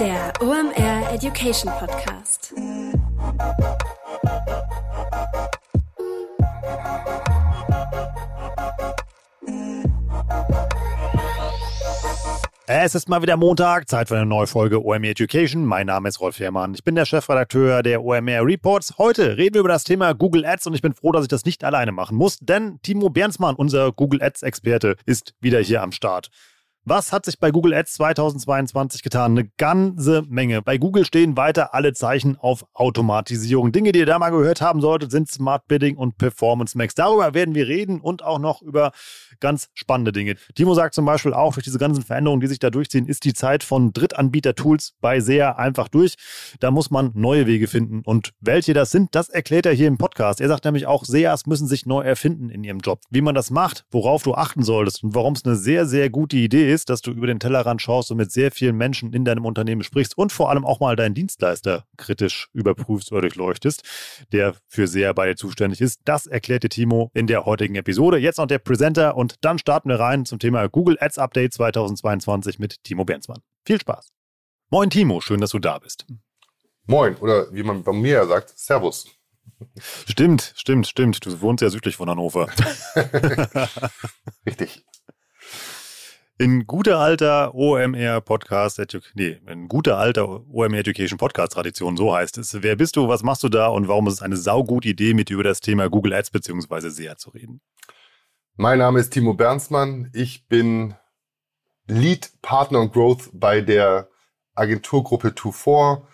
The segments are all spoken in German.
Der OMR Education Podcast. Es ist mal wieder Montag, Zeit für eine neue Folge OMR Education. Mein Name ist Rolf Herrmann. Ich bin der Chefredakteur der OMR Reports. Heute reden wir über das Thema Google Ads und ich bin froh, dass ich das nicht alleine machen muss, denn Timo Bernsmann, unser Google Ads Experte, ist wieder hier am Start. Was hat sich bei Google Ads 2022 getan? Eine ganze Menge. Bei Google stehen weiter alle Zeichen auf Automatisierung. Dinge, die ihr da mal gehört haben solltet, sind Smart Bidding und Performance Max. Darüber werden wir reden und auch noch über ganz spannende Dinge. Timo sagt zum Beispiel auch, durch diese ganzen Veränderungen, die sich da durchziehen, ist die Zeit von Drittanbieter-Tools bei SEA einfach durch. Da muss man neue Wege finden. Und welche das sind, das erklärt er hier im Podcast. Er sagt nämlich auch, SEAs müssen sich neu erfinden in ihrem Job. Wie man das macht, worauf du achten solltest und warum es eine sehr, sehr gute Idee ist, dass du über den Tellerrand schaust und mit sehr vielen Menschen in deinem Unternehmen sprichst und vor allem auch mal deinen Dienstleister kritisch überprüfst oder durchleuchtest, der für sehr bei dir zuständig ist. Das erklärte Timo in der heutigen Episode. Jetzt noch der Presenter und dann starten wir rein zum Thema Google Ads Update 2022 mit Timo Bernsmann. Viel Spaß. Moin Timo, schön, dass du da bist. Moin, oder wie man bei mir ja sagt, Servus. Stimmt, stimmt, stimmt. Du wohnst ja südlich von Hannover. Richtig. In guter alter OMR Podcast, nee, in guter alter OMR Education Podcast Tradition, so heißt es. Wer bist du, was machst du da und warum ist es eine saugute Idee, mit dir über das Thema Google Ads bzw. SEA zu reden? Mein Name ist Timo Bernsmann. Ich bin Lead Partner und Growth bei der Agenturgruppe 24.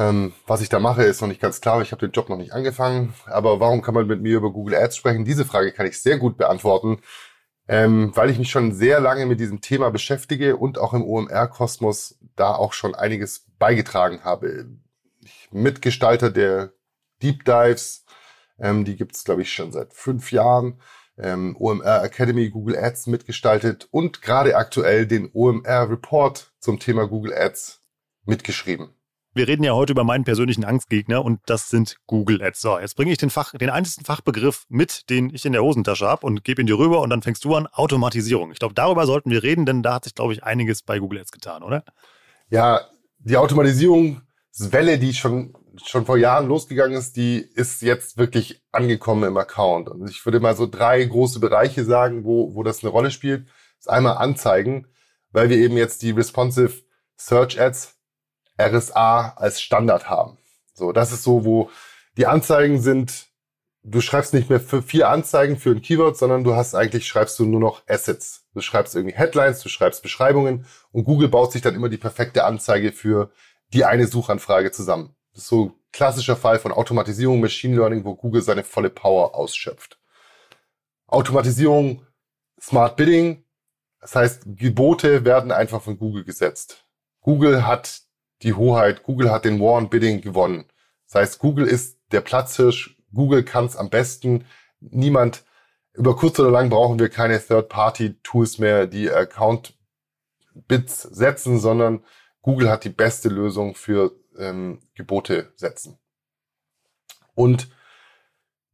Ähm, was ich da mache, ist noch nicht ganz klar. Ich habe den Job noch nicht angefangen. Aber warum kann man mit mir über Google Ads sprechen? Diese Frage kann ich sehr gut beantworten ähm, weil ich mich schon sehr lange mit diesem Thema beschäftige und auch im OMR-Kosmos da auch schon einiges beigetragen habe. Ich Mitgestalter der Deep Dives, ähm, die gibt es, glaube ich, schon seit fünf Jahren. Ähm, OMR Academy Google Ads mitgestaltet und gerade aktuell den OMR Report zum Thema Google Ads mitgeschrieben. Wir reden ja heute über meinen persönlichen Angstgegner und das sind Google Ads. So, jetzt bringe ich den, Fach, den einzigen Fachbegriff mit, den ich in der Hosentasche habe und gebe ihn dir rüber und dann fängst du an, Automatisierung. Ich glaube, darüber sollten wir reden, denn da hat sich, glaube ich, einiges bei Google Ads getan, oder? Ja, die Automatisierungswelle, die schon, schon vor Jahren losgegangen ist, die ist jetzt wirklich angekommen im Account. Und ich würde mal so drei große Bereiche sagen, wo, wo das eine Rolle spielt. Das ist einmal Anzeigen, weil wir eben jetzt die Responsive Search Ads RSA als Standard haben. So, das ist so, wo die Anzeigen sind, du schreibst nicht mehr für vier Anzeigen für ein Keyword, sondern du hast eigentlich, schreibst du nur noch Assets. Du schreibst irgendwie Headlines, du schreibst Beschreibungen und Google baut sich dann immer die perfekte Anzeige für die eine Suchanfrage zusammen. Das ist so klassischer Fall von Automatisierung, Machine Learning, wo Google seine volle Power ausschöpft. Automatisierung, Smart Bidding, das heißt, Gebote werden einfach von Google gesetzt. Google hat die Hoheit. Google hat den War on Bidding gewonnen. Das heißt, Google ist der Platzhirsch. Google kann es am besten. Niemand, über kurz oder lang brauchen wir keine Third-Party-Tools mehr, die Account-Bits setzen, sondern Google hat die beste Lösung für ähm, Gebote setzen. Und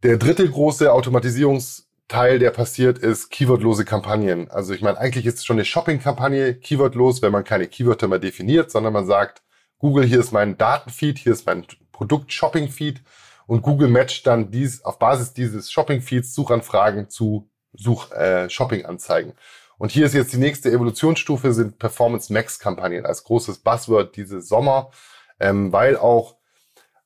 der dritte große Automatisierungsteil, der passiert, ist keywordlose Kampagnen. Also ich meine, eigentlich ist es schon eine Shopping-Kampagne keywordlos, wenn man keine Keywörter mehr definiert, sondern man sagt, Google, hier ist mein Datenfeed, hier ist mein Produkt-Shopping-Feed und Google matcht dann dies, auf Basis dieses Shopping-Feeds Suchanfragen zu Such, äh, Shopping-Anzeigen. Und hier ist jetzt die nächste Evolutionsstufe, sind Performance Max-Kampagnen als großes Buzzword diese Sommer, ähm, weil auch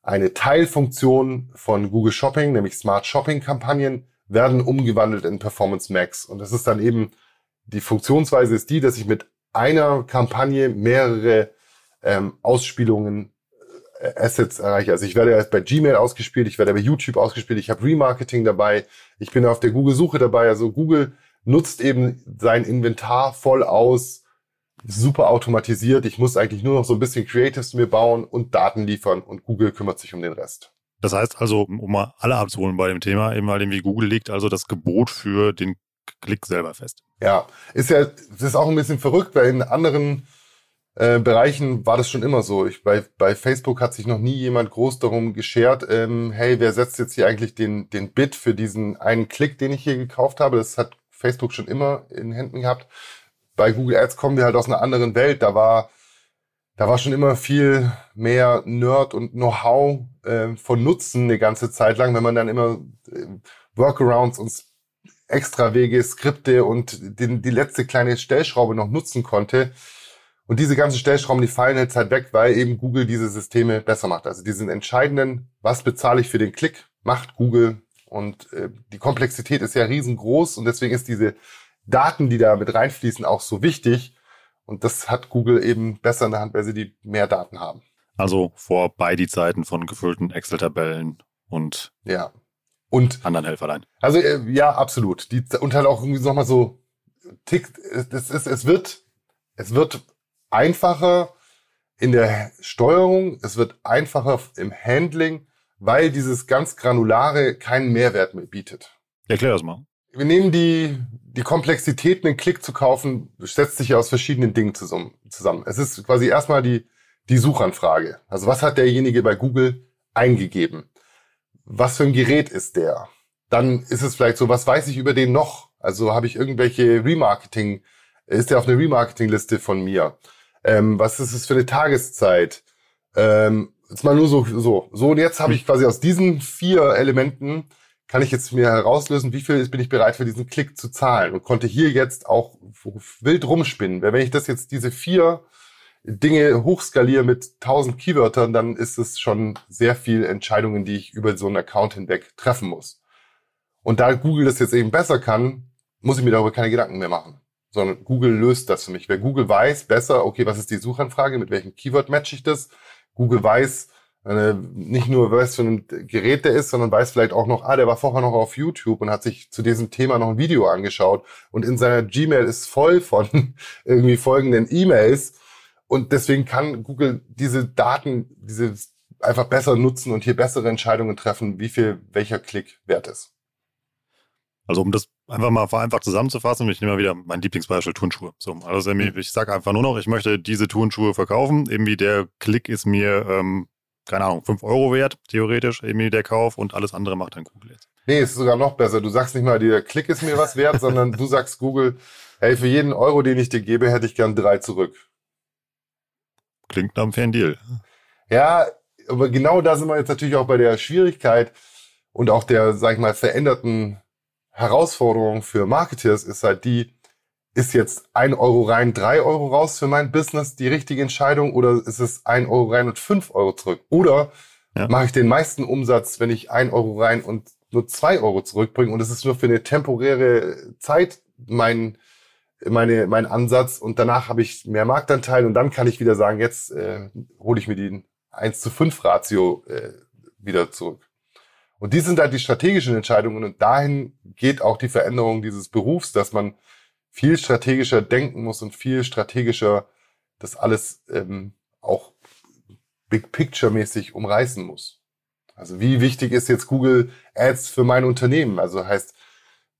eine Teilfunktion von Google Shopping, nämlich Smart Shopping-Kampagnen, werden umgewandelt in Performance Max. Und das ist dann eben, die Funktionsweise ist die, dass ich mit einer Kampagne mehrere ähm, Ausspielungen, äh, Assets erreiche. Also ich werde erst bei Gmail ausgespielt, ich werde bei YouTube ausgespielt, ich habe Remarketing dabei, ich bin auf der Google-Suche dabei. Also Google nutzt eben sein Inventar voll aus, super automatisiert. Ich muss eigentlich nur noch so ein bisschen Creatives mir bauen und Daten liefern und Google kümmert sich um den Rest. Das heißt also, um mal alle abzuholen bei dem Thema, eben weil dem wie Google liegt also das Gebot für den Klick selber fest. Ja, ist ja, das ist auch ein bisschen verrückt, weil in anderen äh, Bereichen war das schon immer so. Ich, bei, bei Facebook hat sich noch nie jemand groß darum geschert, ähm, hey, wer setzt jetzt hier eigentlich den, den Bit für diesen einen Klick, den ich hier gekauft habe? Das hat Facebook schon immer in Händen gehabt. Bei Google Ads kommen wir halt aus einer anderen Welt. Da war da war schon immer viel mehr Nerd und Know-how äh, von Nutzen eine ganze Zeit lang, wenn man dann immer äh, Workarounds und extra Wege, Skripte und den, die letzte kleine Stellschraube noch nutzen konnte. Und diese ganzen Stellschrauben, die fallen jetzt halt weg, weil eben Google diese Systeme besser macht. Also diesen entscheidenden, was bezahle ich für den Klick, macht Google. Und äh, die Komplexität ist ja riesengroß und deswegen ist diese Daten, die da mit reinfließen, auch so wichtig. Und das hat Google eben besser in der Hand, weil sie die mehr Daten haben. Also vorbei die Zeiten von gefüllten Excel-Tabellen und ja. und anderen Helferlein. Also äh, ja, absolut. Die, und halt auch irgendwie nochmal so tickt, es, ist, es wird, es wird einfacher in der Steuerung, es wird einfacher im Handling, weil dieses ganz Granulare keinen Mehrwert mehr bietet. Erklär das mal. Wir nehmen die, die Komplexität, einen Klick zu kaufen, setzt sich ja aus verschiedenen Dingen zusammen. Es ist quasi erstmal die, die Suchanfrage. Also was hat derjenige bei Google eingegeben? Was für ein Gerät ist der? Dann ist es vielleicht so, was weiß ich über den noch? Also habe ich irgendwelche Remarketing, ist der auf einer Remarketing-Liste von mir? Ähm, was ist es für eine Tageszeit? Ähm, jetzt mal nur so, so. So, und jetzt habe ich quasi aus diesen vier Elementen kann ich jetzt mir herauslösen, wie viel bin ich bereit für diesen Klick zu zahlen und konnte hier jetzt auch wild rumspinnen. Weil wenn ich das jetzt diese vier Dinge hochskaliere mit tausend Keywörtern, dann ist es schon sehr viel Entscheidungen, die ich über so einen Account hinweg treffen muss. Und da Google das jetzt eben besser kann, muss ich mir darüber keine Gedanken mehr machen. Sondern Google löst das für mich. Wer Google weiß besser, okay, was ist die Suchanfrage, mit welchem Keyword matche ich das? Google weiß, äh, nicht nur weiß für ein Gerät der ist, sondern weiß vielleicht auch noch, ah, der war vorher noch auf YouTube und hat sich zu diesem Thema noch ein Video angeschaut und in seiner Gmail ist voll von irgendwie folgenden E-Mails und deswegen kann Google diese Daten, diese einfach besser nutzen und hier bessere Entscheidungen treffen, wie viel welcher Klick wert ist. Also um das einfach mal vereinfacht zusammenzufassen, ich nehme mal wieder mein Lieblingsbeispiel Turnschuhe. So, also mhm. ich sage einfach nur noch, ich möchte diese Turnschuhe verkaufen. Irgendwie der Klick ist mir ähm, keine Ahnung, 5 Euro wert, theoretisch, irgendwie der Kauf und alles andere macht dann Google jetzt. Nee, es ist sogar noch besser. Du sagst nicht mal, der Klick ist mir was wert, sondern du sagst Google, hey, für jeden Euro, den ich dir gebe, hätte ich gern drei zurück. Klingt nach einem fairen Deal. Ja, aber genau da sind wir jetzt natürlich auch bei der Schwierigkeit und auch der, sag ich mal, veränderten Herausforderung für Marketeers ist halt die, ist jetzt ein Euro rein, drei Euro raus für mein Business die richtige Entscheidung oder ist es ein Euro rein und fünf Euro zurück? Oder ja. mache ich den meisten Umsatz, wenn ich ein Euro rein und nur zwei Euro zurückbringe und es ist nur für eine temporäre Zeit mein, meine, mein Ansatz und danach habe ich mehr Marktanteil und dann kann ich wieder sagen, jetzt äh, hole ich mir die 1 zu 5 Ratio äh, wieder zurück. Und die sind halt die strategischen Entscheidungen und dahin geht auch die Veränderung dieses Berufs, dass man viel strategischer denken muss und viel strategischer das alles ähm, auch Big Picture mäßig umreißen muss. Also wie wichtig ist jetzt Google Ads für mein Unternehmen? Also heißt,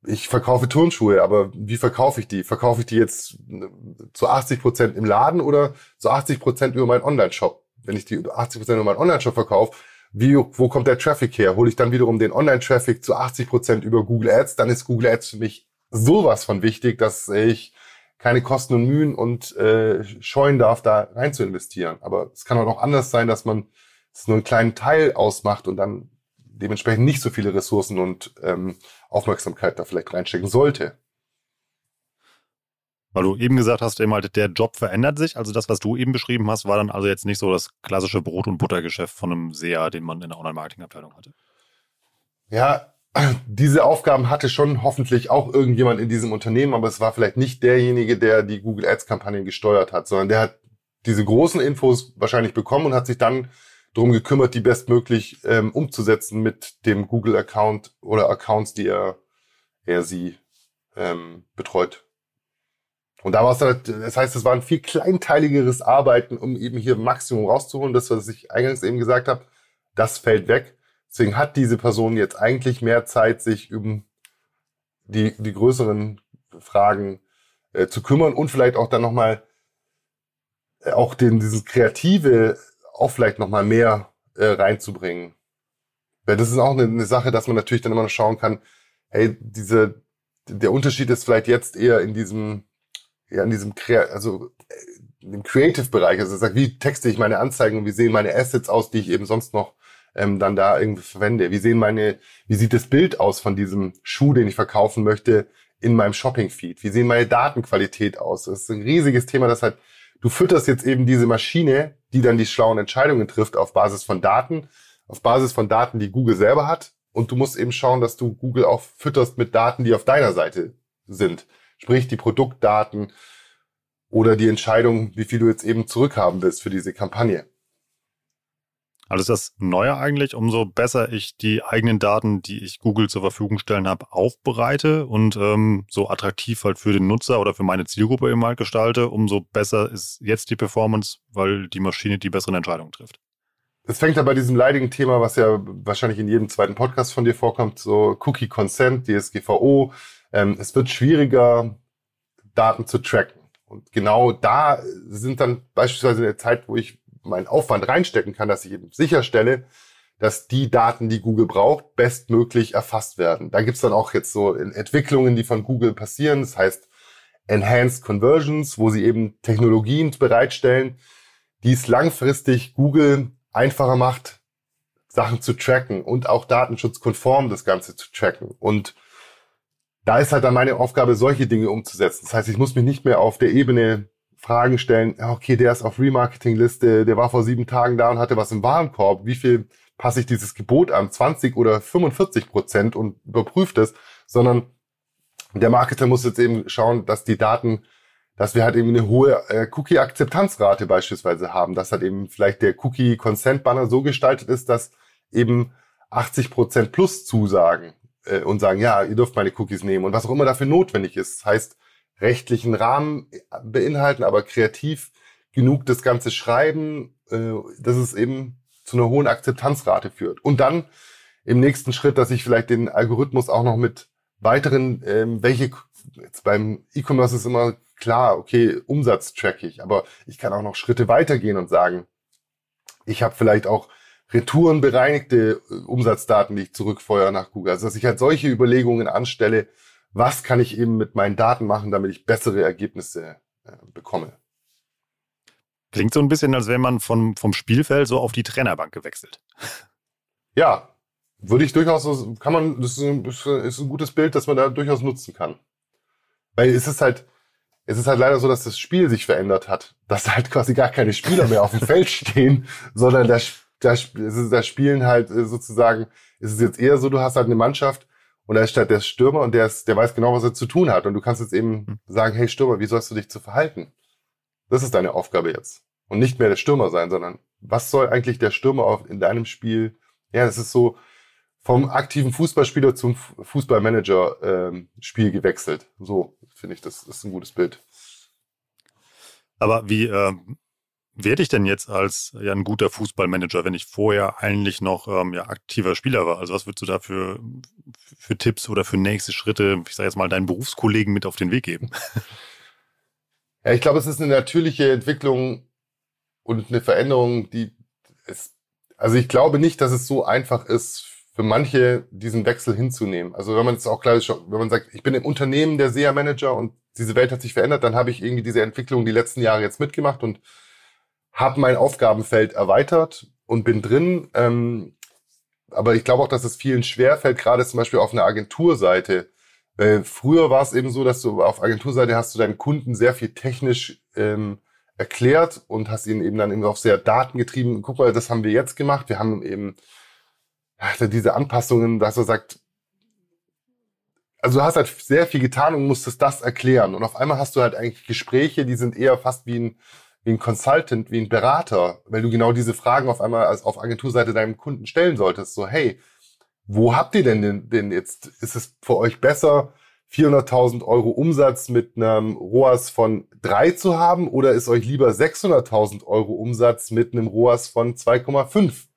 ich verkaufe Turnschuhe, aber wie verkaufe ich die? Verkaufe ich die jetzt äh, zu 80 Prozent im Laden oder zu 80 Prozent über meinen Online-Shop? Wenn ich die 80 Prozent über meinen Online-Shop verkaufe, wie, wo kommt der Traffic her? Hole ich dann wiederum den Online-Traffic zu 80 Prozent über Google Ads? Dann ist Google Ads für mich sowas von wichtig, dass ich keine Kosten und Mühen und äh, scheuen darf, da rein zu investieren. Aber es kann auch anders sein, dass man es nur einen kleinen Teil ausmacht und dann dementsprechend nicht so viele Ressourcen und ähm, Aufmerksamkeit da vielleicht reinstecken sollte. Weil du eben gesagt hast, eben halt, der Job verändert sich. Also das, was du eben beschrieben hast, war dann also jetzt nicht so das klassische Brot- und Buttergeschäft von einem SEA, den man in der Online-Marketing-Abteilung hatte. Ja, diese Aufgaben hatte schon hoffentlich auch irgendjemand in diesem Unternehmen, aber es war vielleicht nicht derjenige, der die Google Ads Kampagnen gesteuert hat, sondern der hat diese großen Infos wahrscheinlich bekommen und hat sich dann darum gekümmert, die bestmöglich ähm, umzusetzen mit dem Google Account oder Accounts, die er, er sie ähm, betreut. Und da war es halt, das heißt, es war ein viel kleinteiligeres Arbeiten, um eben hier Maximum rauszuholen. Das, was ich eingangs eben gesagt habe, das fällt weg. Deswegen hat diese Person jetzt eigentlich mehr Zeit, sich um die, die größeren Fragen äh, zu kümmern und vielleicht auch dann nochmal äh, auch den, dieses Kreative auch vielleicht nochmal mehr äh, reinzubringen. Weil das ist auch eine, eine Sache, dass man natürlich dann immer noch schauen kann, hey, diese, der Unterschied ist vielleicht jetzt eher in diesem, ja, in diesem, also äh, im Creative-Bereich. Also sagt, wie texte ich meine Anzeigen und wie sehen meine Assets aus, die ich eben sonst noch ähm, dann da irgendwie verwende? Wie sehen meine, wie sieht das Bild aus von diesem Schuh, den ich verkaufen möchte in meinem Shopping-Feed? Wie sehen meine Datenqualität aus? Das ist ein riesiges Thema, das halt, du fütterst jetzt eben diese Maschine, die dann die schlauen Entscheidungen trifft auf Basis von Daten, auf Basis von Daten, die Google selber hat. Und du musst eben schauen, dass du Google auch fütterst mit Daten, die auf deiner Seite sind. Sprich, die Produktdaten oder die Entscheidung, wie viel du jetzt eben zurückhaben willst für diese Kampagne. Also ist das Neue eigentlich, umso besser ich die eigenen Daten, die ich Google zur Verfügung stellen habe, aufbereite und ähm, so attraktiv halt für den Nutzer oder für meine Zielgruppe eben halt gestalte, umso besser ist jetzt die Performance, weil die Maschine die besseren Entscheidungen trifft. Es fängt ja bei diesem leidigen Thema, was ja wahrscheinlich in jedem zweiten Podcast von dir vorkommt, so Cookie Consent, DSGVO. Ähm, es wird schwieriger, Daten zu tracken. Und genau da sind dann beispielsweise in der Zeit, wo ich meinen Aufwand reinstecken kann, dass ich eben sicherstelle, dass die Daten, die Google braucht, bestmöglich erfasst werden. Da gibt's dann auch jetzt so Entwicklungen, die von Google passieren. Das heißt Enhanced Conversions, wo sie eben Technologien bereitstellen, die es langfristig Google einfacher macht, Sachen zu tracken und auch datenschutzkonform das Ganze zu tracken. Und da ist halt dann meine Aufgabe, solche Dinge umzusetzen. Das heißt, ich muss mich nicht mehr auf der Ebene Fragen stellen, okay, der ist auf Remarketing-Liste, der war vor sieben Tagen da und hatte was im Warenkorb. Wie viel passe ich dieses Gebot an? 20 oder 45 Prozent und überprüft es, sondern der Marketer muss jetzt eben schauen, dass die Daten, dass wir halt eben eine hohe äh, Cookie-Akzeptanzrate beispielsweise haben, dass halt eben vielleicht der Cookie-Consent-Banner so gestaltet ist, dass eben 80 Prozent plus zusagen äh, und sagen, ja, ihr dürft meine Cookies nehmen und was auch immer dafür notwendig ist. Heißt, rechtlichen Rahmen beinhalten, aber kreativ genug das Ganze schreiben, äh, dass es eben zu einer hohen Akzeptanzrate führt. Und dann im nächsten Schritt, dass ich vielleicht den Algorithmus auch noch mit weiteren, ähm, welche, jetzt beim E-Commerce ist immer klar, okay, Umsatz track ich, aber ich kann auch noch Schritte weitergehen und sagen, ich habe vielleicht auch retourenbereinigte äh, Umsatzdaten, die ich zurückfeuere nach Google. Also dass ich halt solche Überlegungen anstelle, was kann ich eben mit meinen Daten machen, damit ich bessere Ergebnisse äh, bekomme. Klingt so ein bisschen, als wäre man vom, vom Spielfeld so auf die Trainerbank gewechselt. Ja, würde ich durchaus, so, kann man, das ist ein, ist ein gutes Bild, das man da durchaus nutzen kann. Weil es ist halt, es ist halt leider so, dass das Spiel sich verändert hat. Dass da halt quasi gar keine Spieler mehr auf dem Feld stehen, sondern da, da, da spielen halt äh, sozusagen, ist es jetzt eher so, du hast halt eine Mannschaft, und da ist halt der Stürmer und der, ist, der weiß genau, was er zu tun hat. Und du kannst jetzt eben hm. sagen, hey Stürmer, wie sollst du dich zu verhalten? Das ist deine Aufgabe jetzt. Und nicht mehr der Stürmer sein, sondern was soll eigentlich der Stürmer in deinem Spiel? Ja, das ist so vom aktiven Fußballspieler zum Fußballmanager-Spiel ähm, gewechselt. So finde ich, das ist ein gutes Bild. Aber wie, äh, werde ich denn jetzt als ja, ein guter Fußballmanager, wenn ich vorher eigentlich noch ähm, ja, aktiver Spieler war? Also was würdest du da für, für Tipps oder für nächste Schritte, ich sage jetzt mal, deinen Berufskollegen mit auf den Weg geben? Ja, ich glaube, es ist eine natürliche Entwicklung und eine Veränderung, die es, also ich glaube nicht, dass es so einfach ist, für manche diesen Wechsel hinzunehmen. Also wenn man jetzt auch klar ist, wenn man sagt, ich bin im Unternehmen der SEA-Manager und diese Welt hat sich verändert, dann habe ich irgendwie diese Entwicklung die letzten Jahre jetzt mitgemacht und habe mein Aufgabenfeld erweitert und bin drin. Ähm, aber ich glaube auch, dass es vielen schwerfällt, gerade zum Beispiel auf einer Agenturseite. Äh, früher war es eben so, dass du auf Agenturseite hast du deinen Kunden sehr viel technisch ähm, erklärt und hast ihn eben dann eben auch sehr datengetrieben. Guck mal, das haben wir jetzt gemacht. Wir haben eben diese Anpassungen, dass er sagt, also du hast halt sehr viel getan und musstest das erklären. Und auf einmal hast du halt eigentlich Gespräche, die sind eher fast wie ein wie ein Consultant, wie ein Berater, weil du genau diese Fragen auf einmal als auf Agenturseite deinem Kunden stellen solltest. So, hey, wo habt ihr denn den, den jetzt? Ist es für euch besser, 400.000 Euro Umsatz mit einem ROAS von drei zu haben oder ist euch lieber 600.000 Euro Umsatz mit einem ROAS von 2,5?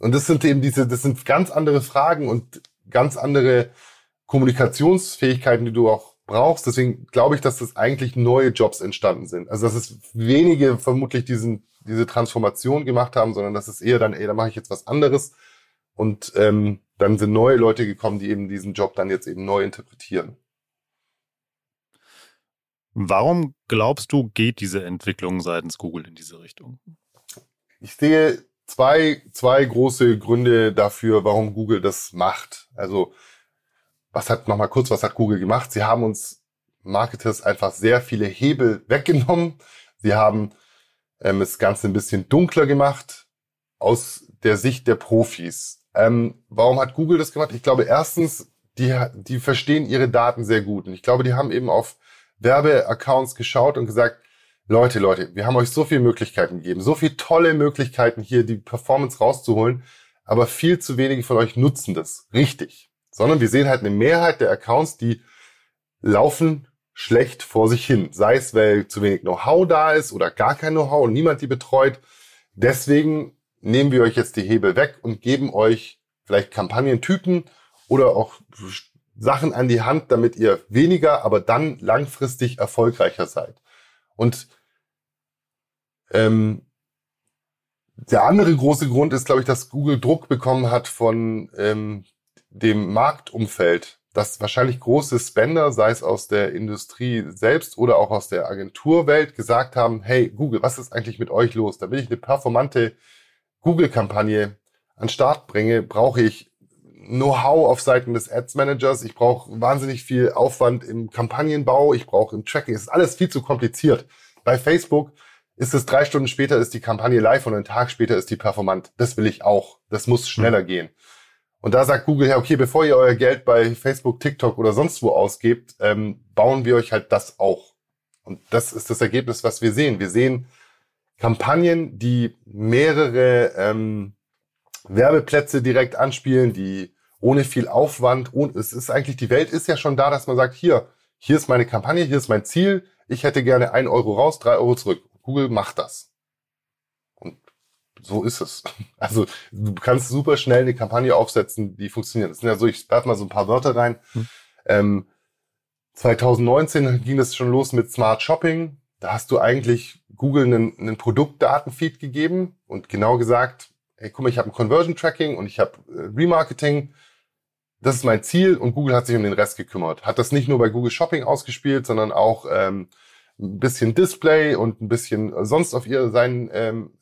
Und das sind eben diese, das sind ganz andere Fragen und ganz andere Kommunikationsfähigkeiten, die du auch brauchst. Deswegen glaube ich, dass das eigentlich neue Jobs entstanden sind. Also dass es wenige vermutlich diesen, diese Transformation gemacht haben, sondern dass es eher dann, ey, da mache ich jetzt was anderes. Und ähm, dann sind neue Leute gekommen, die eben diesen Job dann jetzt eben neu interpretieren. Warum glaubst du, geht diese Entwicklung seitens Google in diese Richtung? Ich sehe zwei, zwei große Gründe dafür, warum Google das macht. Also, was hat, nochmal kurz, was hat Google gemacht? Sie haben uns Marketers einfach sehr viele Hebel weggenommen. Sie haben ähm, das Ganze ein bisschen dunkler gemacht aus der Sicht der Profis. Ähm, warum hat Google das gemacht? Ich glaube, erstens, die, die verstehen ihre Daten sehr gut. Und ich glaube, die haben eben auf Werbeaccounts geschaut und gesagt, Leute, Leute, wir haben euch so viele Möglichkeiten gegeben, so viele tolle Möglichkeiten hier, die Performance rauszuholen, aber viel zu wenige von euch nutzen das richtig. Sondern wir sehen halt eine Mehrheit der Accounts, die laufen schlecht vor sich hin. Sei es, weil zu wenig Know-how da ist oder gar kein Know-how und niemand die betreut. Deswegen nehmen wir euch jetzt die Hebel weg und geben euch vielleicht Kampagnentypen oder auch Sachen an die Hand, damit ihr weniger, aber dann langfristig erfolgreicher seid. Und ähm, der andere große Grund ist, glaube ich, dass Google Druck bekommen hat von ähm, dem Marktumfeld, dass wahrscheinlich große Spender, sei es aus der Industrie selbst oder auch aus der Agenturwelt, gesagt haben, hey Google, was ist eigentlich mit euch los? Damit ich eine performante Google-Kampagne an Start bringe, brauche ich Know-how auf Seiten des Ads Managers, ich brauche wahnsinnig viel Aufwand im Kampagnenbau, ich brauche im Tracking, es ist alles viel zu kompliziert. Bei Facebook ist es drei Stunden später ist die Kampagne live und einen Tag später ist die performant. Das will ich auch. Das muss schneller mhm. gehen. Und da sagt Google, ja, okay, bevor ihr euer Geld bei Facebook, TikTok oder sonst wo ausgebt, ähm, bauen wir euch halt das auch. Und das ist das Ergebnis, was wir sehen. Wir sehen Kampagnen, die mehrere ähm, Werbeplätze direkt anspielen, die ohne viel Aufwand, und es ist eigentlich, die Welt ist ja schon da, dass man sagt, hier, hier ist meine Kampagne, hier ist mein Ziel, ich hätte gerne ein Euro raus, drei Euro zurück. Google macht das. So ist es. Also du kannst super schnell eine Kampagne aufsetzen, die funktioniert. Das sind ja so, ich werfe mal so ein paar Wörter rein. Hm. Ähm, 2019 ging es schon los mit Smart Shopping. Da hast du eigentlich Google einen, einen Produktdatenfeed gegeben und genau gesagt, hey, guck mal, ich habe ein Conversion Tracking und ich habe äh, Remarketing. Das ist mein Ziel und Google hat sich um den Rest gekümmert. Hat das nicht nur bei Google Shopping ausgespielt, sondern auch ähm, ein bisschen Display und ein bisschen sonst auf ihr sein ähm,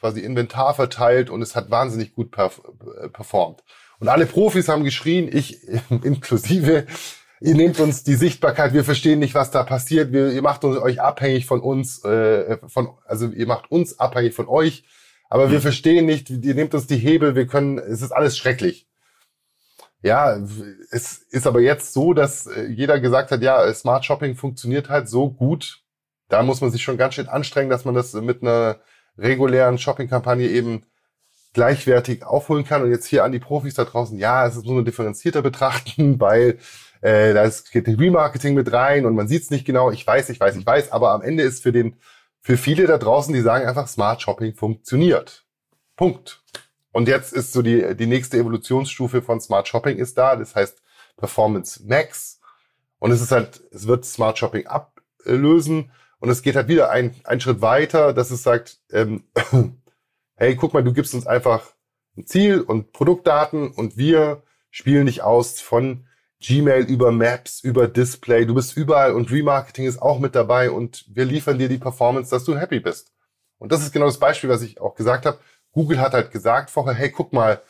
quasi Inventar verteilt und es hat wahnsinnig gut perf äh, performt. Und alle Profis haben geschrien, ich inklusive, ihr nehmt uns die Sichtbarkeit, wir verstehen nicht, was da passiert, wir, ihr macht uns, euch abhängig von uns, äh, von, also ihr macht uns abhängig von euch, aber mhm. wir verstehen nicht, ihr nehmt uns die Hebel, wir können, es ist alles schrecklich. Ja, es ist aber jetzt so, dass äh, jeder gesagt hat, ja, Smart Shopping funktioniert halt so gut. Da muss man sich schon ganz schön anstrengen, dass man das mit einer regulären Shopping-Kampagne eben gleichwertig aufholen kann. Und jetzt hier an die Profis da draußen, ja, es ist nur differenzierter betrachten, weil äh, da geht Remarketing mit rein und man sieht es nicht genau. Ich weiß, ich weiß, ich weiß, aber am Ende ist für den für viele da draußen, die sagen einfach, Smart Shopping funktioniert. Punkt. Und jetzt ist so die, die nächste Evolutionsstufe von Smart Shopping ist da. Das heißt Performance Max. Und es ist halt, es wird Smart Shopping ablösen. Und es geht halt wieder ein, ein Schritt weiter, dass es sagt, ähm, hey, guck mal, du gibst uns einfach ein Ziel und Produktdaten und wir spielen dich aus von Gmail über Maps, über Display. Du bist überall und Remarketing ist auch mit dabei und wir liefern dir die Performance, dass du happy bist. Und das ist genau das Beispiel, was ich auch gesagt habe. Google hat halt gesagt vorher, hey, guck mal,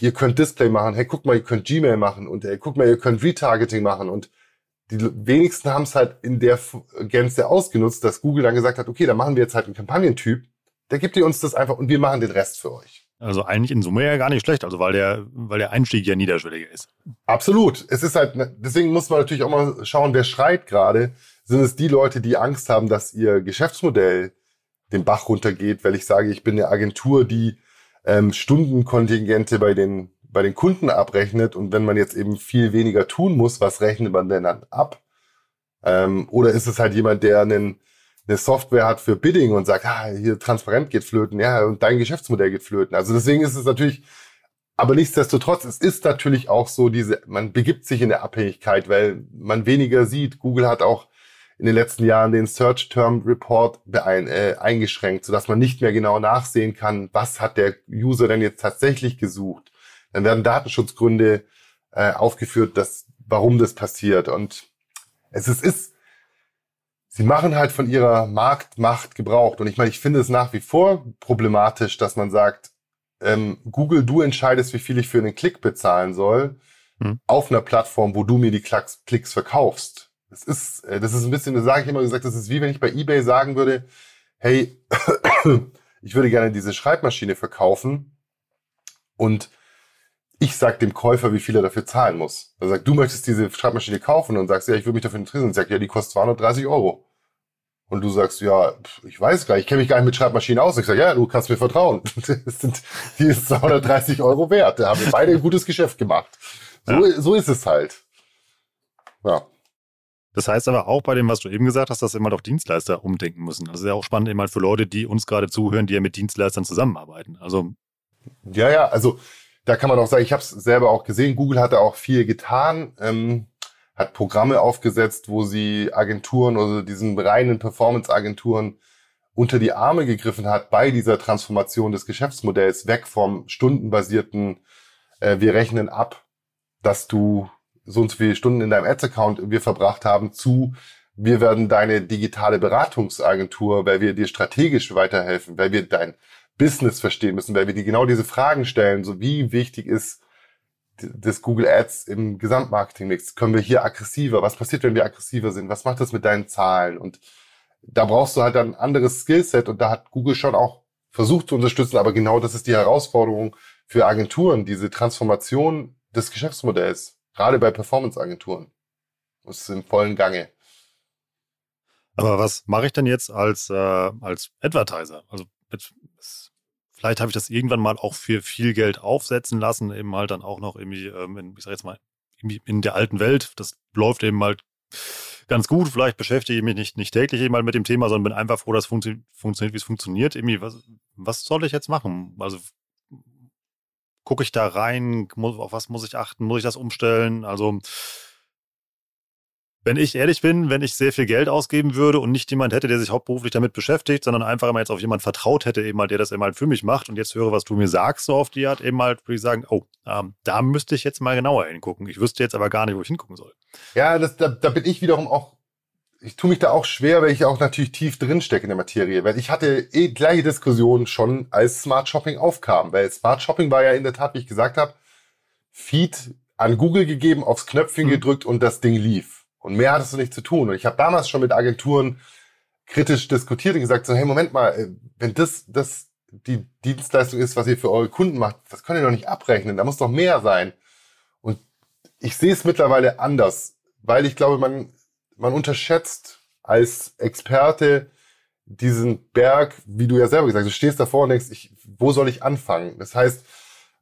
ihr könnt Display machen, hey, guck mal, ihr könnt Gmail machen und hey, guck mal, ihr könnt Retargeting machen und die wenigsten haben es halt in der Gänze ausgenutzt, dass Google dann gesagt hat, okay, dann machen wir jetzt halt einen Kampagnentyp, der gibt ihr uns das einfach und wir machen den Rest für euch. Also eigentlich in Summe ja gar nicht schlecht, also weil der, weil der Einstieg ja niederschwelliger ist. Absolut. Es ist halt, deswegen muss man natürlich auch mal schauen, wer schreit gerade. Sind es die Leute, die Angst haben, dass ihr Geschäftsmodell den Bach runtergeht, weil ich sage, ich bin eine Agentur, die ähm, Stundenkontingente bei den, bei den Kunden abrechnet und wenn man jetzt eben viel weniger tun muss, was rechnet man denn dann ab? Ähm, oder ist es halt jemand, der einen, eine Software hat für Bidding und sagt, ah, hier transparent geht flöten, ja, und dein Geschäftsmodell geht flöten. Also deswegen ist es natürlich, aber nichtsdestotrotz, es ist natürlich auch so diese, man begibt sich in der Abhängigkeit, weil man weniger sieht. Google hat auch in den letzten Jahren den Search Term Report beein, äh, eingeschränkt, sodass man nicht mehr genau nachsehen kann, was hat der User denn jetzt tatsächlich gesucht. Dann werden Datenschutzgründe äh, aufgeführt, dass, warum das passiert. Und es ist, ist sie machen halt von ihrer Marktmacht Gebrauch. Und ich meine, ich finde es nach wie vor problematisch, dass man sagt, ähm, Google, du entscheidest, wie viel ich für einen Klick bezahlen soll, hm. auf einer Plattform, wo du mir die Klicks verkaufst. Das ist, äh, das ist ein bisschen, das sage ich immer gesagt, das ist wie wenn ich bei eBay sagen würde, hey, ich würde gerne diese Schreibmaschine verkaufen und ich sag dem Käufer, wie viel er dafür zahlen muss. Er sagt, du möchtest diese Schreibmaschine kaufen und sagst, ja, ich würde mich dafür interessieren. Und sagt, ja, die kostet 230 Euro. Und du sagst, ja, ich weiß gar nicht, ich kenne mich gar nicht mit Schreibmaschinen aus. Ich sage, ja, du kannst mir vertrauen. Das sind, die ist 230 Euro wert. Da haben wir beide ein gutes Geschäft gemacht. So, ja. so ist es halt. Ja. Das heißt aber auch bei dem, was du eben gesagt hast, dass mal doch Dienstleister umdenken müssen. Das ist ja auch spannend halt für Leute, die uns gerade zuhören, die ja mit Dienstleistern zusammenarbeiten. Also ja, ja, also da kann man auch sagen, ich habe es selber auch gesehen, Google hat da auch viel getan, ähm, hat Programme aufgesetzt, wo sie Agenturen, also diesen reinen Performance-Agenturen unter die Arme gegriffen hat bei dieser Transformation des Geschäftsmodells weg vom stundenbasierten, äh, wir rechnen ab, dass du so und so viele Stunden in deinem Ads-Account wir verbracht haben, zu wir werden deine digitale Beratungsagentur, weil wir dir strategisch weiterhelfen, weil wir dein Business verstehen müssen, weil wir die genau diese Fragen stellen, so wie wichtig ist das Google Ads im Gesamtmarketing-Mix? Können wir hier aggressiver? Was passiert, wenn wir aggressiver sind? Was macht das mit deinen Zahlen? Und da brauchst du halt ein anderes Skillset und da hat Google schon auch versucht zu unterstützen, aber genau das ist die Herausforderung für Agenturen, diese Transformation des Geschäftsmodells, gerade bei Performance-Agenturen. Das ist im vollen Gange. Aber was mache ich denn jetzt als, äh, als Advertiser? Also Vielleicht habe ich das irgendwann mal auch für viel Geld aufsetzen lassen, eben halt dann auch noch irgendwie, ähm, in, ich sag jetzt mal, in der alten Welt. Das läuft eben halt ganz gut. Vielleicht beschäftige ich mich nicht, nicht täglich eben halt mit dem Thema, sondern bin einfach froh, dass es funktio funktioniert, wie es funktioniert. Irgendwie, was, was soll ich jetzt machen? Also gucke ich da rein? Muss, auf was muss ich achten? Muss ich das umstellen? Also wenn ich ehrlich bin, wenn ich sehr viel Geld ausgeben würde und nicht jemand hätte, der sich hauptberuflich damit beschäftigt, sondern einfach immer jetzt auf jemand vertraut hätte, eben mal, der das eben halt für mich macht und jetzt höre, was du mir sagst, so auf die Art, eben halt, würde ich sagen, oh, ähm, da müsste ich jetzt mal genauer hingucken. Ich wüsste jetzt aber gar nicht, wo ich hingucken soll. Ja, das, da, da bin ich wiederum auch, ich tue mich da auch schwer, weil ich auch natürlich tief drin stecke in der Materie, weil ich hatte eh gleiche Diskussionen schon, als Smart Shopping aufkam, weil Smart Shopping war ja in der Tat, wie ich gesagt habe, Feed an Google gegeben, aufs Knöpfchen mhm. gedrückt und das Ding lief. Und mehr hattest du nicht zu tun. Und ich habe damals schon mit Agenturen kritisch diskutiert und gesagt, so, hey, Moment mal, äh, wenn das, das die Dienstleistung ist, was ihr für eure Kunden macht, das könnt ihr doch nicht abrechnen. Da muss doch mehr sein. Und ich sehe es mittlerweile anders, weil ich glaube, man, man unterschätzt als Experte diesen Berg, wie du ja selber gesagt hast, du stehst davor und denkst, ich, wo soll ich anfangen? Das heißt,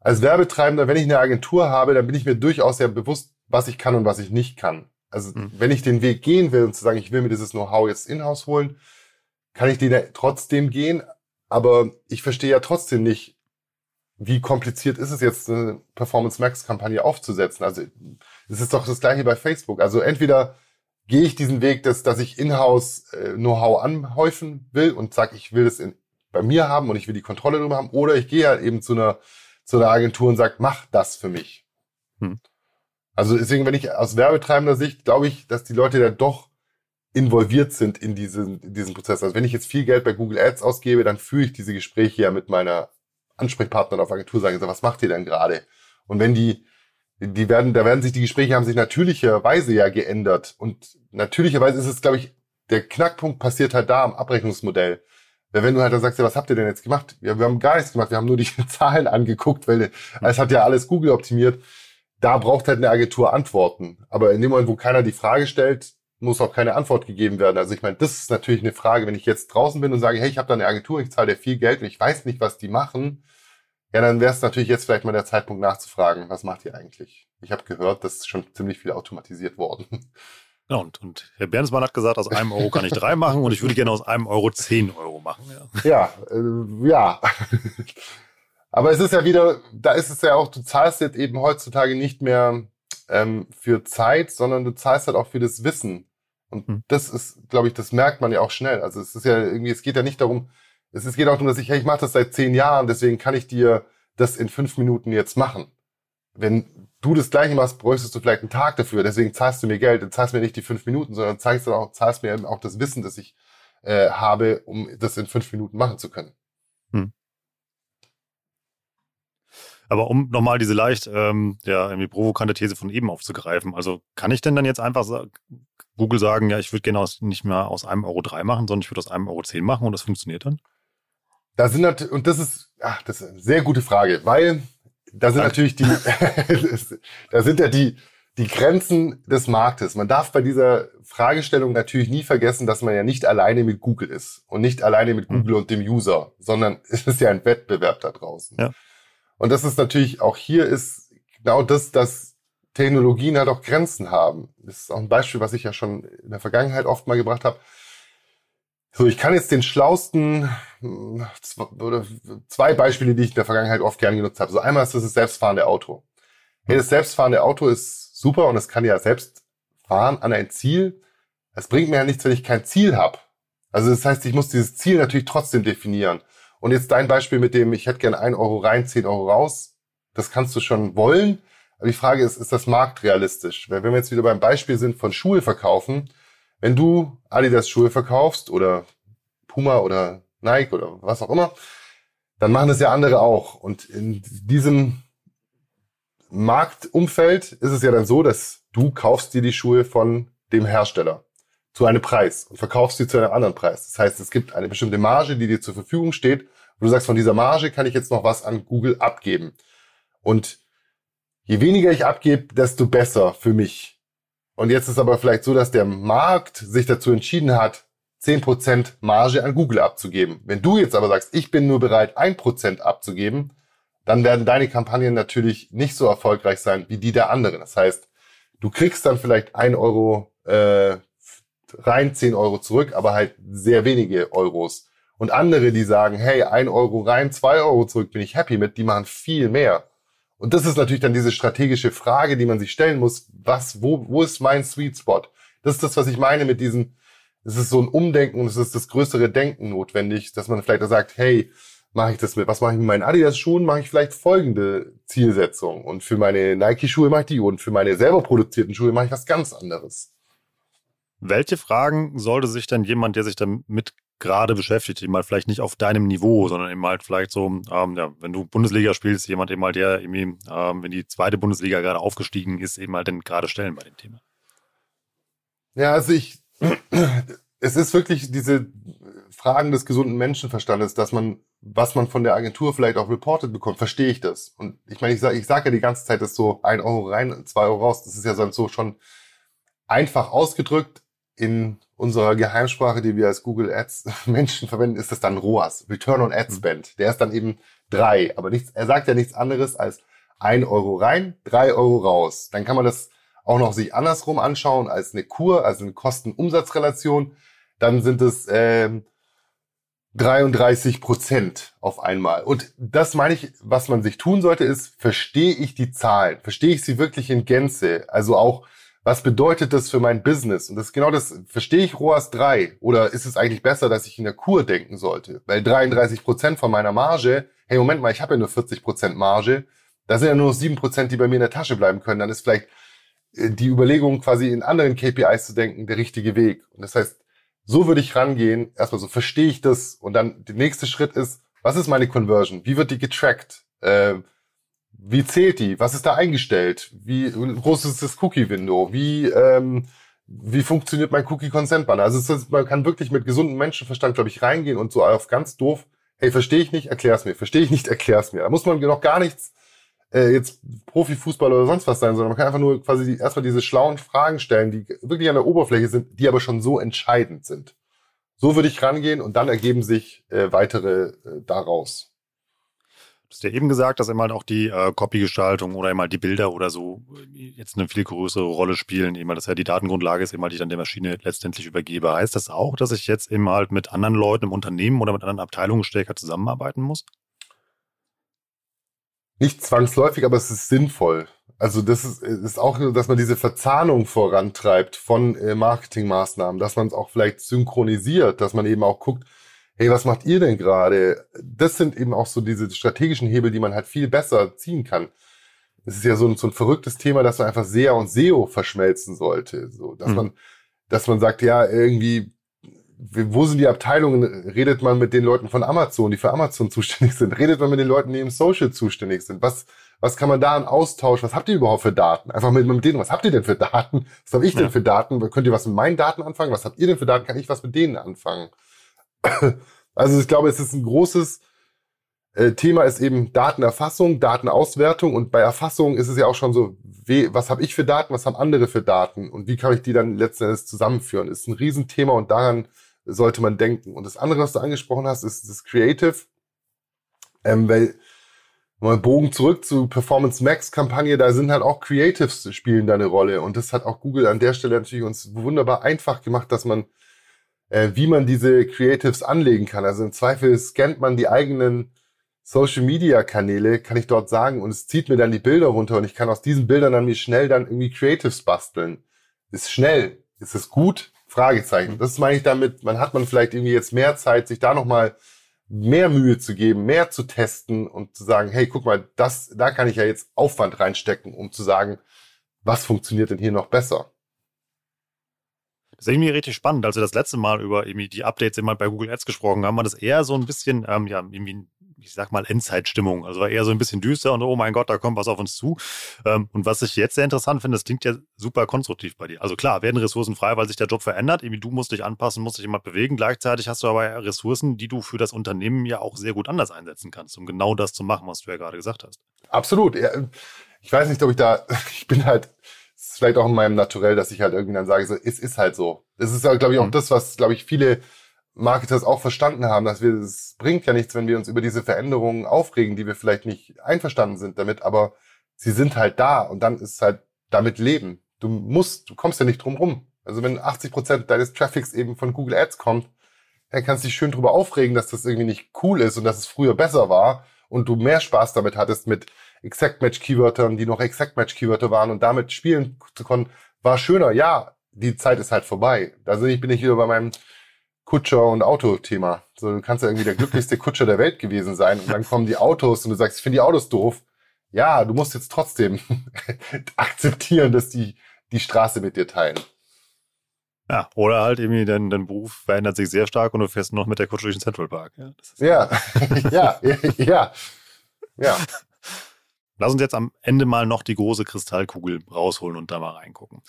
als Werbetreibender, wenn ich eine Agentur habe, dann bin ich mir durchaus sehr bewusst, was ich kann und was ich nicht kann. Also mhm. wenn ich den Weg gehen will und zu sagen, ich will mir dieses Know-how jetzt in-house holen, kann ich den ja trotzdem gehen. Aber ich verstehe ja trotzdem nicht, wie kompliziert ist es jetzt, eine Performance Max Kampagne aufzusetzen. Also es ist doch das gleiche bei Facebook. Also entweder gehe ich diesen Weg, dass, dass ich in-house äh, Know-how anhäufen will und sage, ich will es in, bei mir haben und ich will die Kontrolle darüber haben, oder ich gehe halt eben zu einer, zu einer Agentur und sage, mach das für mich. Hm. Also deswegen, wenn ich aus werbetreibender Sicht, glaube ich, dass die Leute da doch involviert sind in diesen, in diesen Prozess. Also wenn ich jetzt viel Geld bei Google Ads ausgebe, dann führe ich diese Gespräche ja mit meiner Ansprechpartnerin auf Agentur, sagen, was macht ihr denn gerade? Und wenn die, die werden, da werden sich die Gespräche haben sich natürlicherweise ja geändert. Und natürlicherweise ist es, glaube ich, der Knackpunkt passiert halt da am Abrechnungsmodell. Weil wenn du halt dann sagst, ja, was habt ihr denn jetzt gemacht? Ja, wir haben gar nichts gemacht, wir haben nur die Zahlen angeguckt, weil es hat ja alles Google optimiert da braucht halt eine Agentur Antworten. Aber in dem Moment, wo keiner die Frage stellt, muss auch keine Antwort gegeben werden. Also ich meine, das ist natürlich eine Frage, wenn ich jetzt draußen bin und sage, hey, ich habe da eine Agentur, ich zahle dir viel Geld und ich weiß nicht, was die machen, ja, dann wäre es natürlich jetzt vielleicht mal der Zeitpunkt nachzufragen, was macht ihr eigentlich? Ich habe gehört, das ist schon ziemlich viel automatisiert worden. Ja, und, und Herr Bernsmann hat gesagt, aus einem Euro kann ich drei machen und ich würde gerne aus einem Euro zehn Euro machen. Ja, ja. Äh, ja. Aber es ist ja wieder, da ist es ja auch, du zahlst jetzt eben heutzutage nicht mehr ähm, für Zeit, sondern du zahlst halt auch für das Wissen. Und hm. das ist, glaube ich, das merkt man ja auch schnell. Also es ist ja irgendwie, es geht ja nicht darum, es geht auch darum, dass ich, hey, ich mache das seit zehn Jahren, deswegen kann ich dir das in fünf Minuten jetzt machen. wenn du das Gleiche machst, bräuchtest du vielleicht einen Tag dafür. Deswegen zahlst du mir Geld. Du zahlst mir nicht die fünf Minuten, sondern zahlst, dann auch, zahlst mir eben auch das Wissen, das ich äh, habe, um das in fünf Minuten machen zu können. Hm. Aber um nochmal diese leicht ähm, ja, irgendwie provokante These von eben aufzugreifen, also kann ich denn dann jetzt einfach Google sagen, ja, ich würde gerne aus, nicht mehr aus einem Euro drei machen, sondern ich würde aus einem Euro zehn machen und das funktioniert dann? Da sind natürlich, und das ist, ach, das ist eine sehr gute Frage, weil da sind natürlich die, da sind ja die, die Grenzen des Marktes. Man darf bei dieser Fragestellung natürlich nie vergessen, dass man ja nicht alleine mit Google ist und nicht alleine mit Google mhm. und dem User, sondern es ist ja ein Wettbewerb da draußen. Ja. Und das ist natürlich auch hier ist genau das, dass Technologien halt auch Grenzen haben. Das ist auch ein Beispiel, was ich ja schon in der Vergangenheit oft mal gebracht habe. So, ich kann jetzt den schlausten oder zwei Beispiele, die ich in der Vergangenheit oft gern genutzt habe. So einmal ist das das selbstfahrende Auto. Hey, das selbstfahrende Auto ist super und es kann ja selbst fahren an ein Ziel. Es bringt mir ja nichts, wenn ich kein Ziel habe. Also das heißt, ich muss dieses Ziel natürlich trotzdem definieren. Und jetzt dein Beispiel mit dem, ich hätte gern ein Euro rein, zehn Euro raus. Das kannst du schon wollen. Aber die Frage ist, ist das marktrealistisch? Weil wenn wir jetzt wieder beim Beispiel sind von Schuhe verkaufen, wenn du Adidas Schuhe verkaufst oder Puma oder Nike oder was auch immer, dann machen das ja andere auch. Und in diesem Marktumfeld ist es ja dann so, dass du kaufst dir die Schuhe von dem Hersteller zu einem Preis und verkaufst sie zu einem anderen Preis. Das heißt, es gibt eine bestimmte Marge, die dir zur Verfügung steht. Und du sagst, von dieser Marge kann ich jetzt noch was an Google abgeben. Und je weniger ich abgebe, desto besser für mich. Und jetzt ist aber vielleicht so, dass der Markt sich dazu entschieden hat, 10% Marge an Google abzugeben. Wenn du jetzt aber sagst, ich bin nur bereit, 1% abzugeben, dann werden deine Kampagnen natürlich nicht so erfolgreich sein wie die der anderen. Das heißt, du kriegst dann vielleicht 1 Euro äh, rein, 10 Euro zurück, aber halt sehr wenige Euros. Und andere, die sagen, hey, 1 Euro rein, 2 Euro zurück, bin ich happy mit, die machen viel mehr. Und das ist natürlich dann diese strategische Frage, die man sich stellen muss. Was, wo, wo ist mein Sweet Spot? Das ist das, was ich meine mit diesen, es ist so ein Umdenken und es ist das größere Denken notwendig, dass man vielleicht da sagt, hey, mache ich das mit, was mache ich mit meinen Adidas-Schuhen, mache ich vielleicht folgende Zielsetzung. Und für meine Nike-Schuhe mache ich die und für meine selber produzierten Schuhe mache ich was ganz anderes. Welche Fragen sollte sich denn jemand, der sich damit gerade beschäftigt, eben halt vielleicht nicht auf deinem Niveau, sondern eben halt vielleicht so, ähm, ja, wenn du Bundesliga spielst, jemand eben halt, der irgendwie, ähm, wenn die zweite Bundesliga gerade aufgestiegen ist, eben halt dann gerade stellen bei dem Thema. Ja, also ich, es ist wirklich diese Fragen des gesunden Menschenverstandes, dass man, was man von der Agentur vielleicht auch reported bekommt, verstehe ich das. Und ich meine, ich sage ich sag ja die ganze Zeit, dass so ein Euro rein, zwei Euro raus, das ist ja sonst so schon einfach ausgedrückt in unserer Geheimsprache, die wir als Google Ads Menschen verwenden, ist das dann ROAS, Return on Ad mhm. Spend. Der ist dann eben drei, aber nichts, er sagt ja nichts anderes als ein Euro rein, drei Euro raus. Dann kann man das auch noch sich andersrum anschauen als eine Kur, also eine Kosten-Umsatz-Relation. Dann sind es ähm, 33 Prozent auf einmal. Und das meine ich, was man sich tun sollte, ist, verstehe ich die Zahlen? Verstehe ich sie wirklich in Gänze? Also auch was bedeutet das für mein Business? Und das ist genau das, verstehe ich ROAS 3 oder ist es eigentlich besser, dass ich in der Kur denken sollte? Weil 33 Prozent von meiner Marge, hey, Moment mal, ich habe ja nur 40 Prozent Marge, da sind ja nur noch 7 Prozent, die bei mir in der Tasche bleiben können. Dann ist vielleicht äh, die Überlegung, quasi in anderen KPIs zu denken, der richtige Weg. Und das heißt, so würde ich rangehen. Erstmal so, verstehe ich das? Und dann der nächste Schritt ist, was ist meine Conversion? Wie wird die getrackt? Äh, wie zählt die? Was ist da eingestellt? Wie groß ist das Cookie-Window? Wie, ähm, wie funktioniert mein Cookie-Consent-Banner? Also ist, man kann wirklich mit gesundem Menschenverstand, glaube ich, reingehen und so auf ganz doof, hey, verstehe ich nicht, erklär's mir. Verstehe ich nicht, erklär's mir. Da muss man noch gar nichts äh, jetzt Profifußballer oder sonst was sein, sondern man kann einfach nur quasi die, erstmal diese schlauen Fragen stellen, die wirklich an der Oberfläche sind, die aber schon so entscheidend sind. So würde ich rangehen und dann ergeben sich äh, weitere äh, daraus hast ja eben gesagt, dass immer halt auch die äh, Copy-Gestaltung oder immer halt die Bilder oder so äh, jetzt eine viel größere Rolle spielen. Immer, dass ja die Datengrundlage ist, immer die ich dann der Maschine letztendlich übergebe. Heißt das auch, dass ich jetzt immer halt mit anderen Leuten im Unternehmen oder mit anderen Abteilungen stärker zusammenarbeiten muss? Nicht zwangsläufig, aber es ist sinnvoll. Also das ist, ist auch, dass man diese Verzahnung vorantreibt von äh, Marketingmaßnahmen, dass man es auch vielleicht synchronisiert, dass man eben auch guckt, hey, was macht ihr denn gerade? Das sind eben auch so diese strategischen Hebel, die man halt viel besser ziehen kann. es ist ja so ein, so ein verrücktes Thema, dass man einfach SEA und SEO verschmelzen sollte. So, dass mhm. man, dass man sagt, ja, irgendwie, wo sind die Abteilungen? Redet man mit den Leuten von Amazon, die für Amazon zuständig sind? Redet man mit den Leuten, die im Social zuständig sind? Was, was kann man da an Austausch? Was habt ihr überhaupt für Daten? Einfach mit, mit denen, was habt ihr denn für Daten? Was habe ich denn für Daten? Könnt ihr was mit meinen Daten anfangen? Was habt ihr denn für Daten? Kann ich was mit denen anfangen? Also ich glaube, es ist ein großes, äh, Thema ist eben Datenerfassung, Datenauswertung und bei Erfassung ist es ja auch schon so, was habe ich für Daten, was haben andere für Daten und wie kann ich die dann letzten Endes zusammenführen? Ist ein Riesenthema und daran sollte man denken. Und das andere, was du angesprochen hast, ist das Creative, ähm, weil mal Bogen zurück zu Performance Max Kampagne, da sind halt auch Creatives spielen da eine Rolle und das hat auch Google an der Stelle natürlich uns wunderbar einfach gemacht, dass man äh, wie man diese Creatives anlegen kann. Also im Zweifel scannt man die eigenen Social Media Kanäle, kann ich dort sagen, und es zieht mir dann die Bilder runter und ich kann aus diesen Bildern dann mir schnell dann irgendwie Creatives basteln. Ist schnell. Ist es gut? Fragezeichen. Das meine ich damit, man hat man vielleicht irgendwie jetzt mehr Zeit, sich da nochmal mehr Mühe zu geben, mehr zu testen und zu sagen, hey, guck mal, das, da kann ich ja jetzt Aufwand reinstecken, um zu sagen, was funktioniert denn hier noch besser? Das ist irgendwie richtig spannend. Als wir das letzte Mal über irgendwie die Updates immer bei Google Ads gesprochen haben, war das eher so ein bisschen, ähm, ja, irgendwie ich sag mal, Endzeitstimmung. Also war eher so ein bisschen düster und oh mein Gott, da kommt was auf uns zu. Ähm, und was ich jetzt sehr interessant finde, das klingt ja super konstruktiv bei dir. Also klar, werden Ressourcen frei, weil sich der Job verändert. Irgendwie du musst dich anpassen, musst dich immer bewegen. Gleichzeitig hast du aber Ressourcen, die du für das Unternehmen ja auch sehr gut anders einsetzen kannst, um genau das zu machen, was du ja gerade gesagt hast. Absolut. Ich weiß nicht, ob ich da, ich bin halt, ist vielleicht auch in meinem Naturell, dass ich halt irgendwie dann sage, so, es ist halt so. Es ist, glaube ich, auch mhm. das, was, glaube ich, viele Marketers auch verstanden haben, dass wir, es bringt ja nichts, wenn wir uns über diese Veränderungen aufregen, die wir vielleicht nicht einverstanden sind damit, aber sie sind halt da und dann ist halt damit leben. Du musst, du kommst ja nicht drum rum. Also wenn 80 Prozent deines Traffics eben von Google Ads kommt, dann kannst du dich schön drüber aufregen, dass das irgendwie nicht cool ist und dass es früher besser war und du mehr Spaß damit hattest mit Exact Match Keywörtern, die noch Exact Match Keywörter waren und damit spielen zu können, war schöner. Ja, die Zeit ist halt vorbei. Also ich bin ich wieder bei meinem Kutscher- und Auto-Thema. So, du kannst ja irgendwie der glücklichste Kutscher der Welt gewesen sein und dann kommen die Autos und du sagst, ich finde die Autos doof. Ja, du musst jetzt trotzdem akzeptieren, dass die die Straße mit dir teilen. Ja, oder halt irgendwie dein, dein Beruf verändert sich sehr stark und du fährst noch mit der Kutsche durch den Central Park. Ja, ja, ja, ja, ja. Lass uns jetzt am Ende mal noch die große Kristallkugel rausholen und da mal reingucken.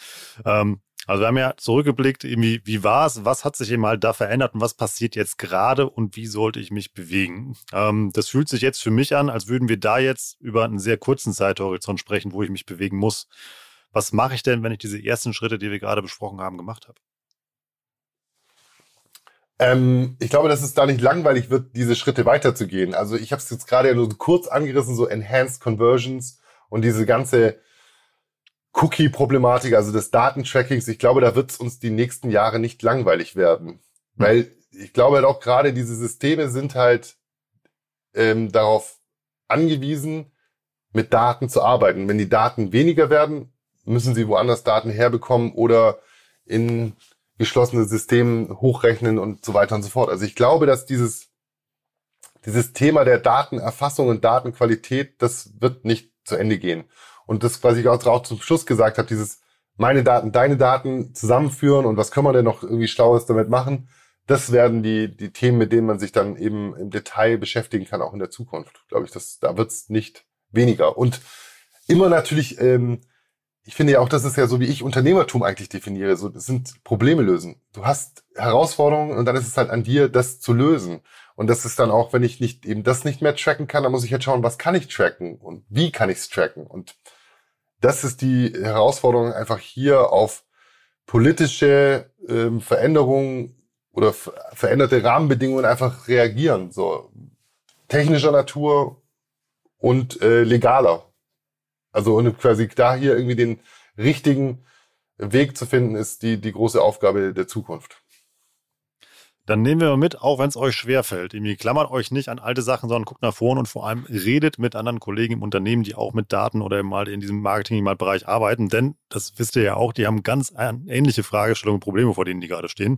Ähm, also wir haben ja zurückgeblickt, irgendwie, wie war es, was hat sich eben halt da verändert und was passiert jetzt gerade und wie sollte ich mich bewegen? Ähm, das fühlt sich jetzt für mich an, als würden wir da jetzt über einen sehr kurzen Zeithorizont sprechen, wo ich mich bewegen muss. Was mache ich denn, wenn ich diese ersten Schritte, die wir gerade besprochen haben, gemacht habe? Ähm, ich glaube, dass es da nicht langweilig wird, diese Schritte weiterzugehen. Also ich habe es jetzt gerade nur kurz angerissen, so Enhanced Conversions und diese ganze Cookie-Problematik, also des Datentrackings, ich glaube, da wird es uns die nächsten Jahre nicht langweilig werden. Hm. Weil ich glaube halt auch gerade diese Systeme sind halt ähm, darauf angewiesen, mit Daten zu arbeiten. Wenn die Daten weniger werden, müssen sie woanders Daten herbekommen oder in geschlossene Systemen hochrechnen und so weiter und so fort. Also ich glaube, dass dieses, dieses Thema der Datenerfassung und Datenqualität, das wird nicht zu Ende gehen. Und das, was ich auch zum Schluss gesagt habe, dieses meine Daten, deine Daten zusammenführen und was können wir denn noch irgendwie Schlaues damit machen, das werden die, die Themen, mit denen man sich dann eben im Detail beschäftigen kann, auch in der Zukunft. Glaube ich, das, da wird's nicht weniger. Und immer natürlich, ähm, ich finde ja auch, das ist ja so, wie ich Unternehmertum eigentlich definiere. So, das sind Probleme lösen. Du hast Herausforderungen und dann ist es halt an dir, das zu lösen. Und das ist dann auch, wenn ich nicht eben das nicht mehr tracken kann, dann muss ich jetzt schauen, was kann ich tracken und wie kann ich es tracken. Und das ist die Herausforderung, einfach hier auf politische ähm, Veränderungen oder veränderte Rahmenbedingungen einfach reagieren. So technischer Natur und äh, legaler. Also und quasi da hier irgendwie den richtigen Weg zu finden, ist die, die große Aufgabe der Zukunft dann nehmen wir mit, auch wenn es euch schwerfällt. Irgendwie klammert euch nicht an alte Sachen, sondern guckt nach vorne und vor allem redet mit anderen Kollegen im Unternehmen, die auch mit Daten oder mal in diesem Marketing-Bereich arbeiten. Denn, das wisst ihr ja auch, die haben ganz ähnliche Fragestellungen und Probleme, vor denen die gerade stehen.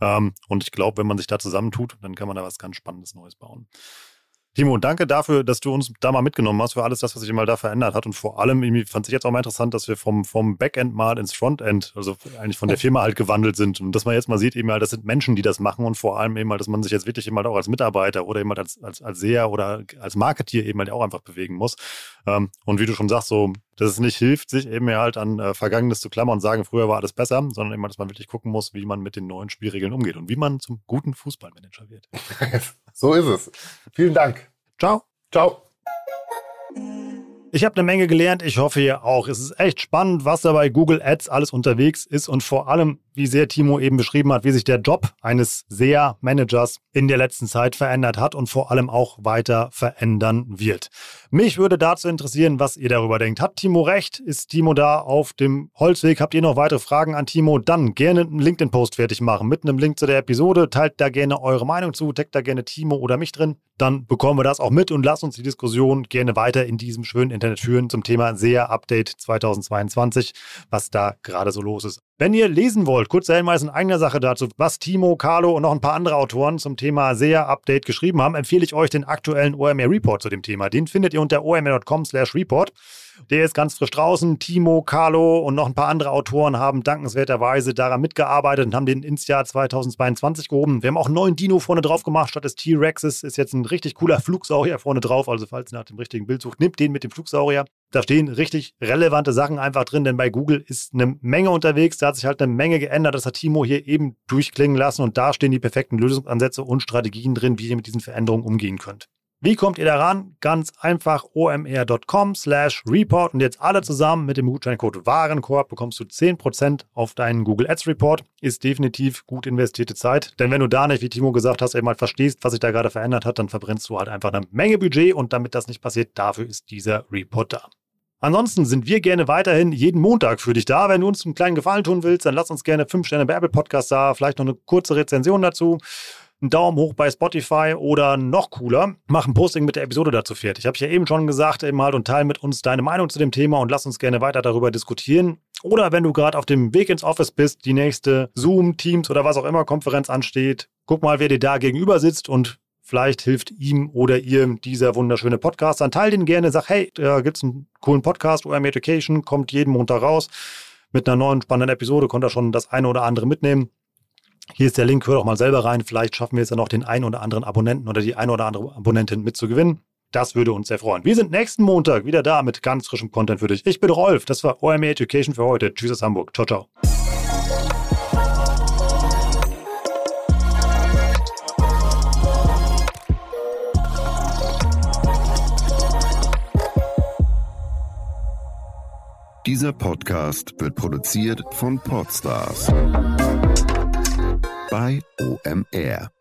Ähm, und ich glaube, wenn man sich da zusammentut, dann kann man da was ganz Spannendes Neues bauen. Timo, danke dafür, dass du uns da mal mitgenommen hast für alles das, was sich mal da verändert hat. Und vor allem irgendwie fand ich jetzt auch mal interessant, dass wir vom, vom Backend mal ins Frontend, also eigentlich von der Firma halt gewandelt sind. Und dass man jetzt mal sieht, eben halt, das sind Menschen, die das machen und vor allem eben halt, dass man sich jetzt wirklich eben halt auch als Mitarbeiter oder eben halt als, als, als Seher oder als Marketier eben halt auch einfach bewegen muss. Ähm, und wie du schon sagst, so, dass es nicht hilft, sich eben halt an äh, Vergangenes zu klammern und sagen, früher war alles besser, sondern halt, dass man wirklich gucken muss, wie man mit den neuen Spielregeln umgeht und wie man zum guten Fußballmanager wird. so ist es. Vielen Dank. Ciao. Ciao. Ich habe eine Menge gelernt, ich hoffe ihr auch. Es ist echt spannend, was da bei Google Ads alles unterwegs ist und vor allem, wie sehr Timo eben beschrieben hat, wie sich der Job eines SEA-Managers in der letzten Zeit verändert hat und vor allem auch weiter verändern wird. Mich würde dazu interessieren, was ihr darüber denkt. Hat Timo recht? Ist Timo da auf dem Holzweg? Habt ihr noch weitere Fragen an Timo? Dann gerne einen LinkedIn-Post fertig machen mit einem Link zu der Episode. Teilt da gerne eure Meinung zu, taggt da gerne Timo oder mich drin. Dann bekommen wir das auch mit und lasst uns die Diskussion gerne weiter in diesem schönen Internet führen zum Thema SEA Update 2022, was da gerade so los ist. Wenn ihr lesen wollt, kurzer Hinweis in eigener Sache dazu, was Timo, Carlo und noch ein paar andere Autoren zum Thema SEA Update geschrieben haben, empfehle ich euch den aktuellen OMR Report zu dem Thema. Den findet ihr unter omr.com/report. Der ist ganz frisch draußen. Timo, Carlo und noch ein paar andere Autoren haben dankenswerterweise daran mitgearbeitet und haben den ins Jahr 2022 gehoben. Wir haben auch einen neuen Dino vorne drauf gemacht. Statt des T-Rexes ist jetzt ein richtig cooler Flugsaurier vorne drauf. Also falls ihr nach dem richtigen Bild sucht, nehmt den mit dem Flugsaurier. Da stehen richtig relevante Sachen einfach drin, denn bei Google ist eine Menge unterwegs. Da hat sich halt eine Menge geändert. Das hat Timo hier eben durchklingen lassen und da stehen die perfekten Lösungsansätze und Strategien drin, wie ihr mit diesen Veränderungen umgehen könnt. Wie kommt ihr daran? Ganz einfach omr.com slash report und jetzt alle zusammen mit dem Gutscheincode Warenkorb bekommst du 10% auf deinen Google Ads Report. Ist definitiv gut investierte Zeit, denn wenn du da nicht, wie Timo gesagt hast, eben mal verstehst, was sich da gerade verändert hat, dann verbrennst du halt einfach eine Menge Budget und damit das nicht passiert, dafür ist dieser Report da. Ansonsten sind wir gerne weiterhin jeden Montag für dich da. Wenn du uns einen kleinen Gefallen tun willst, dann lass uns gerne 5 Sterne bei Apple Podcast da, vielleicht noch eine kurze Rezension dazu einen Daumen hoch bei Spotify oder noch cooler, mach ein Posting mit der Episode dazu fertig. Ich habe ja eben schon gesagt, eben halt und teile mit uns deine Meinung zu dem Thema und lass uns gerne weiter darüber diskutieren. Oder wenn du gerade auf dem Weg ins Office bist, die nächste Zoom, Teams oder was auch immer Konferenz ansteht, guck mal, wer dir da gegenüber sitzt und vielleicht hilft ihm oder ihr dieser wunderschöne Podcast. Dann teile den gerne, sag, hey, da gibt es einen coolen Podcast, OM Education, kommt jeden Montag raus. Mit einer neuen spannenden Episode konnte er schon das eine oder andere mitnehmen. Hier ist der Link, hör doch mal selber rein. Vielleicht schaffen wir es ja noch, den einen oder anderen Abonnenten oder die eine oder andere Abonnentin mitzugewinnen. Das würde uns sehr freuen. Wir sind nächsten Montag wieder da mit ganz frischem Content für dich. Ich bin Rolf. Das war OME Education für heute. Tschüss aus Hamburg. Ciao, ciao. Dieser Podcast wird produziert von Podstars bei OMR.